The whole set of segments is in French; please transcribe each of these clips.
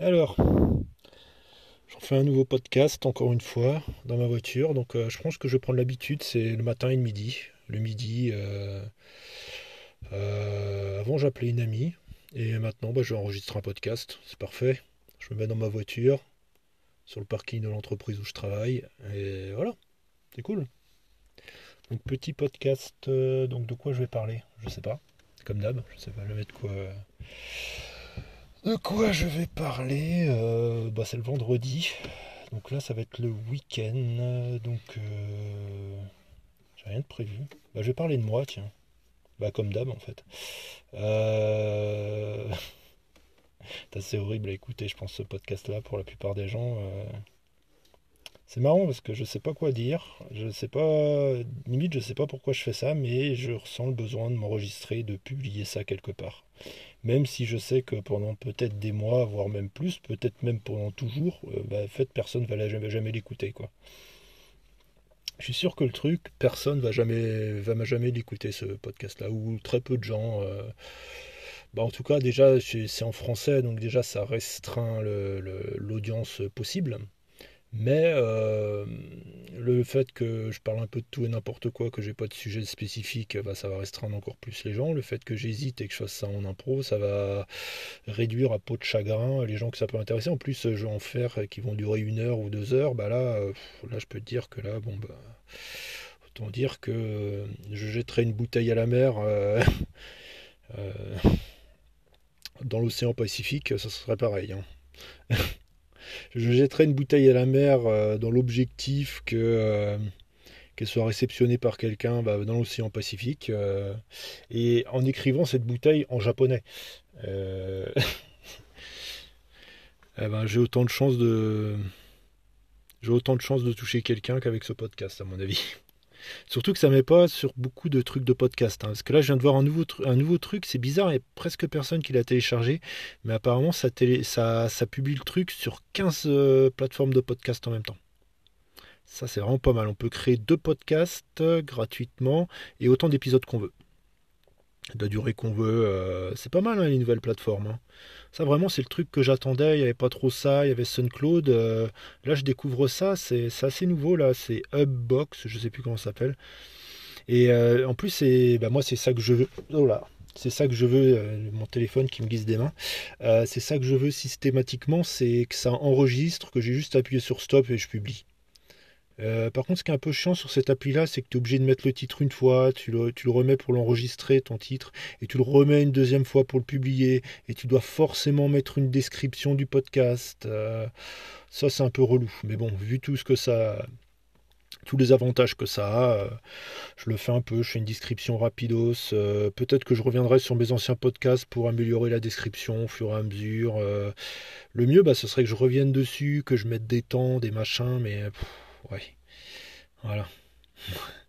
Alors, j'en fais un nouveau podcast encore une fois dans ma voiture. Donc euh, je pense que je vais prendre l'habitude, c'est le matin et le midi. Le midi, euh, euh, avant j'appelais une amie et maintenant bah, je vais enregistrer un podcast. C'est parfait. Je me mets dans ma voiture, sur le parking de l'entreprise où je travaille et voilà, c'est cool. Donc petit podcast, donc de quoi je vais parler? Je sais pas. Comme d'hab, je sais pas jamais de quoi? De quoi je vais parler euh, bah, C'est le vendredi. Donc là, ça va être le week-end. Donc, euh, j'ai rien de prévu. Bah, je vais parler de moi, tiens. Bah, comme d'hab, en fait. Euh... C'est horrible à écouter, je pense, ce podcast-là, pour la plupart des gens. Euh. C'est marrant parce que je sais pas quoi dire. Je sais pas. Limite, je sais pas pourquoi je fais ça, mais je ressens le besoin de m'enregistrer, de publier ça quelque part. Même si je sais que pendant peut-être des mois, voire même plus, peut-être même pendant toujours, euh, bah, en fait, personne va jamais, l'écouter. Je suis sûr que le truc, personne va jamais, va jamais l'écouter ce podcast-là, ou très peu de gens. Euh, bah, en tout cas, déjà, c'est en français, donc déjà, ça restreint l'audience possible. Mais euh, le fait que je parle un peu de tout et n'importe quoi, que j'ai pas de sujet spécifique, bah, ça va restreindre encore plus les gens. Le fait que j'hésite et que je fasse ça en impro, ça va réduire à peau de chagrin les gens que ça peut intéresser. En plus, je vais en faire qui vont durer une heure ou deux heures. Bah là, euh, là, je peux te dire que là, bon bah, autant dire que je jetterai une bouteille à la mer. Euh, dans l'océan Pacifique, ça serait pareil. Hein. je jetterai une bouteille à la mer euh, dans l'objectif euh, qu'elle soit réceptionnée par quelqu'un bah, dans l'océan Pacifique euh, et en écrivant cette bouteille en japonais. Eh ben, j'ai autant de chances de j'ai autant de chances de toucher quelqu'un qu'avec ce podcast à mon avis. Surtout que ça met pas sur beaucoup de trucs de podcast. Hein. Parce que là, je viens de voir un nouveau, truc. C'est bizarre, il n'y a presque personne qui l'a téléchargé. Mais apparemment, ça, publie le truc sur 15 euh, plateformes de podcast en même temps. Ça, c'est vraiment pas mal. On peut créer deux podcasts euh, gratuitement et autant d'épisodes qu'on veut de la durée qu'on veut. Euh, c'est pas mal hein, les nouvelles plateformes. Hein. Ça vraiment c'est le truc que j'attendais. Il n'y avait pas trop ça. Il y avait SunCloud. Euh, là je découvre ça. C'est assez nouveau là. C'est Hubbox. Je sais plus comment ça s'appelle. Et euh, en plus c'est bah, moi c'est ça que je veux. Oh là. C'est ça que je veux, mon téléphone qui me glisse des mains. c'est ça que je veux systématiquement, c'est que ça enregistre, que j'ai juste appuyé sur stop et je publie. Euh, par contre, ce qui est un peu chiant sur cette appli-là, c'est que tu es obligé de mettre le titre une fois, tu le, remets pour l'enregistrer, ton titre, et tu le remets une deuxième fois pour le publier, et tu dois forcément mettre une description du podcast. Euh, ça, c'est un peu relou. Mais bon, vu tout ce que ça, tous les avantages que ça a, euh, je le fais un peu, je fais une description rapidos. Peut-être que je reviendrai sur mes anciens podcasts pour améliorer la description au fur et à mesure. le mieux, bah, ce serait que je revienne dessus, que je mette des temps, des machins, mais ouais. Voilà.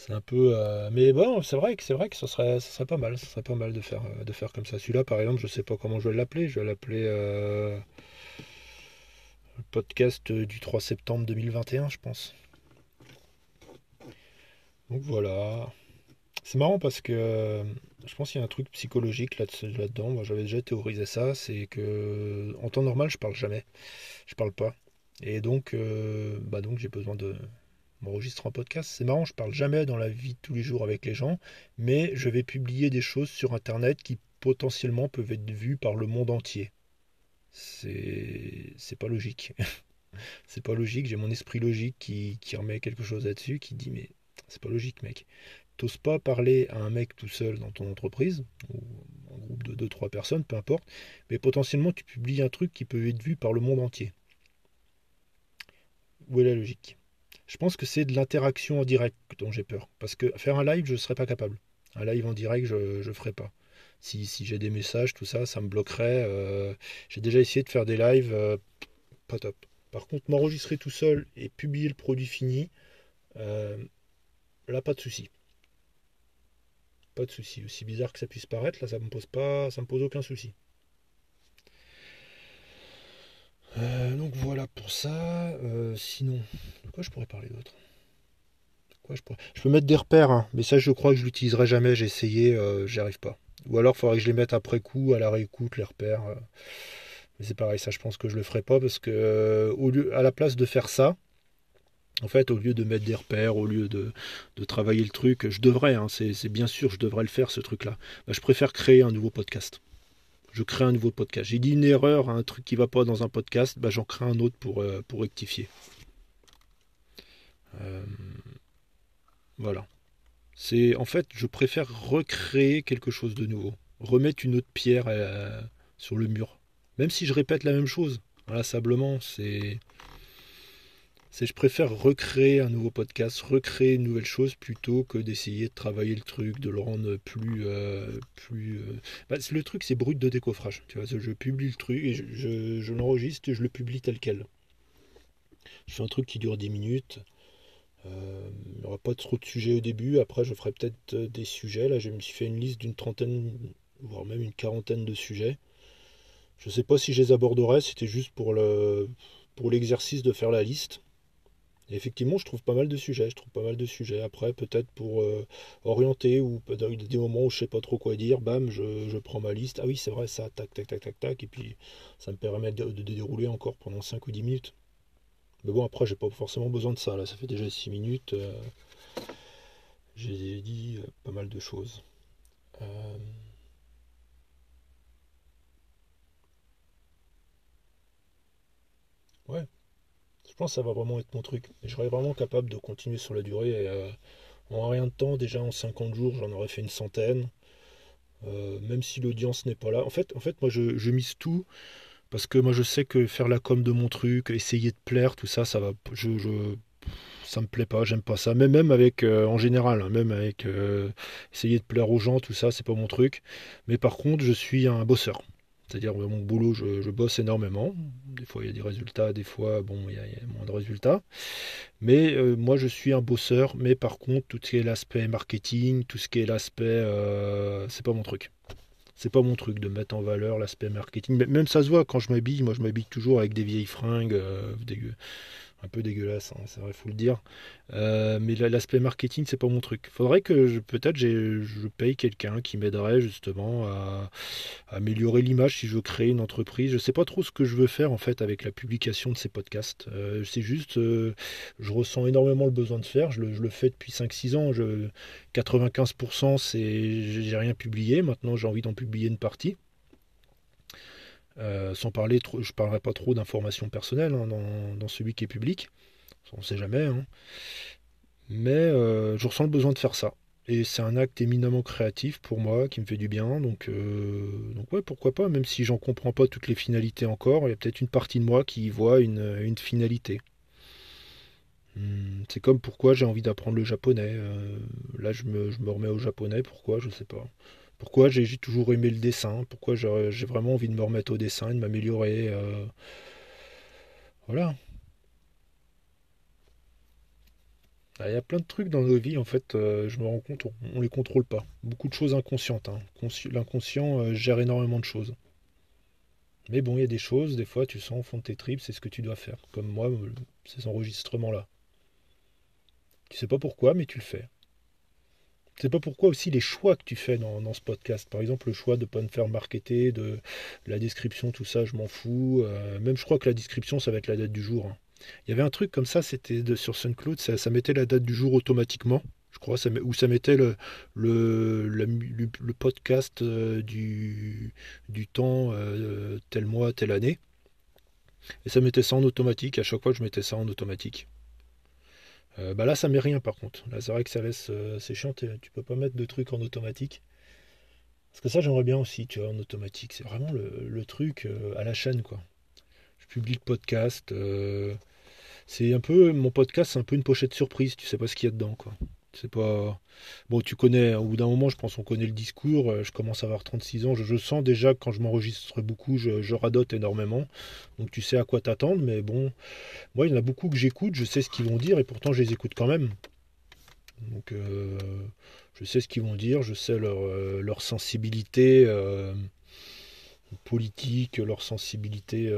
C'est un peu. Euh, mais bon, c'est vrai que c'est vrai que ce serait, ça serait pas mal. Ce serait pas mal de faire, euh, de faire comme ça. Celui-là, par exemple, je sais pas comment je vais l'appeler. Je vais l'appeler euh, podcast du 3 septembre 2021, je pense. Donc voilà. C'est marrant parce que je pense qu'il y a un truc psychologique là-dedans. Moi, j'avais déjà théorisé ça. C'est que en temps normal, je parle jamais. Je parle pas. Et donc, euh, bah donc j'ai besoin de m'enregistrer en podcast. C'est marrant, je parle jamais dans la vie de tous les jours avec les gens, mais je vais publier des choses sur Internet qui potentiellement peuvent être vues par le monde entier. C'est, c'est pas logique. c'est pas logique. J'ai mon esprit logique qui, qui remet quelque chose là-dessus, qui dit mais c'est pas logique, mec. T'oses pas parler à un mec tout seul dans ton entreprise, ou en groupe de 2-3 personnes, peu importe, mais potentiellement tu publies un truc qui peut être vu par le monde entier. Où est la logique Je pense que c'est de l'interaction en direct dont j'ai peur. Parce que faire un live, je ne serais pas capable. Un live en direct, je ne ferai pas. Si, j'ai des messages, tout ça, ça me bloquerait. Euh, j'ai déjà essayé de faire des lives, euh, pas top. Par contre, m'enregistrer tout seul et publier le produit fini, euh, là, pas de souci. Pas de souci. Aussi bizarre que ça puisse paraître, là, ça me pose pas, ça me pose aucun souci. Euh, donc voilà ça. Euh, sinon, de quoi je pourrais parler d'autre? Je, je, peux mettre des repères, hein, mais ça je crois que je l'utiliserai jamais. J'ai essayé, euh, j'y arrive pas. Ou alors il faudrait que je les mette après coup, à la réécoute, les repères. Mais c'est pareil, ça je pense que je le ferai pas parce que au lieu, à la place de faire ça, en fait, au lieu de mettre des repères, au lieu de, travailler le truc, je devrais, hein, c'est bien sûr, je devrais le faire ce truc-là. Bah, je préfère créer un nouveau podcast. Je crée un nouveau podcast. J'ai dit une erreur, un truc qui va pas dans un podcast, bah, j'en crée un autre pour, euh, pour rectifier. Euh, voilà. C'est en fait, je préfère recréer quelque chose de nouveau, remettre une autre pierre euh, sur le mur, même si je répète la même chose. Inlassablement, c'est c'est je préfère recréer un nouveau podcast, recréer une nouvelle chose plutôt que d'essayer de travailler le truc, de le rendre plus. Euh, plus euh, bah, le truc, c'est brut de décoffrage. Tu vois, je publie le truc et je, l'enregistre et je le publie tel quel. Je fais un truc qui dure 10 minutes. Euh, il n'y aura pas trop de sujets au début. Après, je ferai peut-être des sujets. Là, je me suis fait une liste d'une trentaine, voire même une quarantaine de sujets. Je ne sais pas si je les aborderai. C'était juste pour le pour l'exercice de faire la liste effectivement, je trouve pas mal de sujets. Je trouve pas mal de sujets. Après, peut-être pour euh, orienter ou des moments où je sais pas trop quoi dire, bam, je, prends ma liste. Ah oui, c'est vrai, ça, tac, tac, tac, tac, tac. Et puis, ça me permet de, dérouler encore pendant 5 ou 10 minutes. Mais bon, après, j'ai pas forcément besoin de ça. Là, ça fait déjà 6 minutes. Euh, j'ai dit euh, pas mal de choses. Ouais. Ça va vraiment être mon truc. je serais vraiment capable de continuer sur la durée. Et, euh, en rien de temps, déjà en 50 jours, j'en aurais fait une centaine. Euh, même si l'audience n'est pas là. En fait, en fait moi, je, mise tout. Parce que moi, je sais que faire la com de mon truc, essayer de plaire, tout ça, ça va. Je, je ça me plaît pas, j'aime pas ça. Mais même avec, euh, en général, hein, même avec essayer de plaire aux gens, tout ça, c'est pas mon truc. Mais par contre, je suis un bosseur. C'est-à-dire mon boulot, je, bosse énormément. Des fois, il y a des résultats, des fois, bon, il y a, moins de résultats. Mais euh, moi, je suis un bosseur. Mais par contre, tout ce qui est l'aspect marketing, tout ce qui est l'aspect, euh, c'est pas mon truc. C'est pas mon truc de mettre en valeur l'aspect marketing. Même ça se voit quand je m'habille. Moi, je m'habille toujours avec des vieilles fringues, euh, un peu dégueulasse, hein, c'est vrai, faut le dire. Euh, mais l'aspect marketing, c'est pas mon truc. Faudrait que peut-être je paye quelqu'un qui m'aiderait justement à, améliorer l'image si je veux créer une entreprise. Je sais pas trop ce que je veux faire en fait avec la publication de ces podcasts. Euh, c'est juste, euh, je ressens énormément le besoin de faire. Je le, fais depuis 5-6 ans. Je, 95%, c'est j'ai rien publié. Maintenant, j'ai envie d'en publier une partie. Euh, sans parler, trop, je ne parlerai pas trop d'informations personnelles hein, dans, celui qui est public, on ne sait jamais. Hein. Mais euh, je ressens le besoin de faire ça. Et c'est un acte éminemment créatif pour moi, qui me fait du bien. Donc, euh, donc ouais, pourquoi pas, même si j'en comprends pas toutes les finalités encore, il y a peut-être une partie de moi qui voit une, finalité. Hmm, c'est comme pourquoi j'ai envie d'apprendre le japonais. là, je me, je me remets au japonais, pourquoi, je sais pas. Pourquoi j'ai toujours aimé le dessin Pourquoi j'ai vraiment envie de me remettre au dessin, de m'améliorer euh, Voilà. Ah, il y a plein de trucs dans nos vies, en fait, euh, je me rends compte, on ne les contrôle pas. Beaucoup de choses inconscientes. Hein. L'inconscient euh, gère énormément de choses. Mais bon, il y a des choses, des fois, tu sens au fond de tes tripes, c'est ce que tu dois faire. Comme moi, ces enregistrements-là. Tu sais pas pourquoi, mais tu le fais. C'est pas pourquoi aussi les choix que tu fais dans, ce podcast. Par exemple, le choix de ne pas me faire marketer, de la description, tout ça, je m'en fous. Euh, même je crois que la description, ça va être la date du jour. Hein. Il y avait un truc comme ça, c'était sur SunCloud, ça, mettait la date du jour automatiquement. Je crois, ça, où ça mettait le, podcast euh, du, du temps euh, tel mois, telle année. Et ça mettait ça en automatique. À chaque fois, je mettais ça en automatique. Euh, bah là, ça met rien par contre. Là, c'est vrai que ça laisse. Euh, c'est chiant, tu peux pas mettre de trucs en automatique. Parce que ça, j'aimerais bien aussi, tu vois, en automatique. C'est vraiment le, truc euh, à la chaîne, quoi. Je publie le podcast. c'est un peu. Mon podcast, c'est un peu une pochette surprise. Tu sais pas ce qu'il y a dedans, quoi. C'est pas. Bon, tu connais, au bout d'un moment, je pense qu'on connaît le discours. Euh, je commence à avoir 36 ans. Je, sens déjà que quand je m'enregistre beaucoup, je, radote énormément. Donc tu sais à quoi t'attendre. Mais bon, moi, il y en a beaucoup que j'écoute. Je sais ce qu'ils vont dire et pourtant, je les écoute quand même. Donc euh, je sais ce qu'ils vont dire. Je sais leur, euh, leur sensibilité politique, leur sensibilité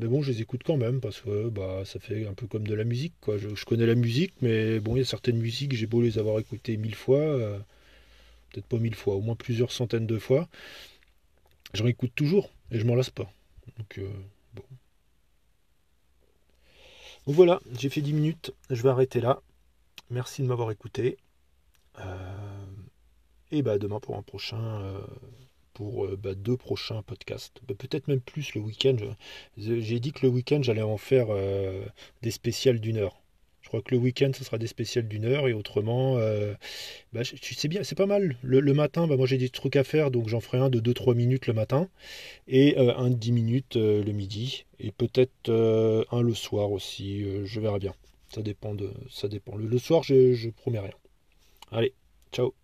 mais bon, je les écoute quand même parce que bah, ça fait un peu comme de la musique. Je, connais la musique, mais bon, il y a certaines musiques, j'ai beau les avoir écoutées mille fois, euh, peut-être pas mille fois, au moins plusieurs centaines de fois. J'en écoute toujours et je m'en lasse pas. Donc, bon. Donc voilà, j'ai fait 10 minutes, je vais arrêter là. Merci de m'avoir écouté. et bah demain pour un prochain pour euh, bah, deux prochains podcasts. Bah, peut-être même plus le week-end. J'ai dit que le week-end, j'allais en faire euh, des spéciales d'une heure. Je crois que le week-end, ce sera des spéciales d'une heure et autrement, euh, bah, sais bien, c'est pas mal. Le, matin, bah, moi j'ai des trucs à faire, donc j'en ferai un de 2-3 minutes le matin et un de 10 minutes le midi et peut-être un le soir aussi. je verrai bien. Ça dépend de, ça dépend. Le, soir, je promets rien. Allez, ciao.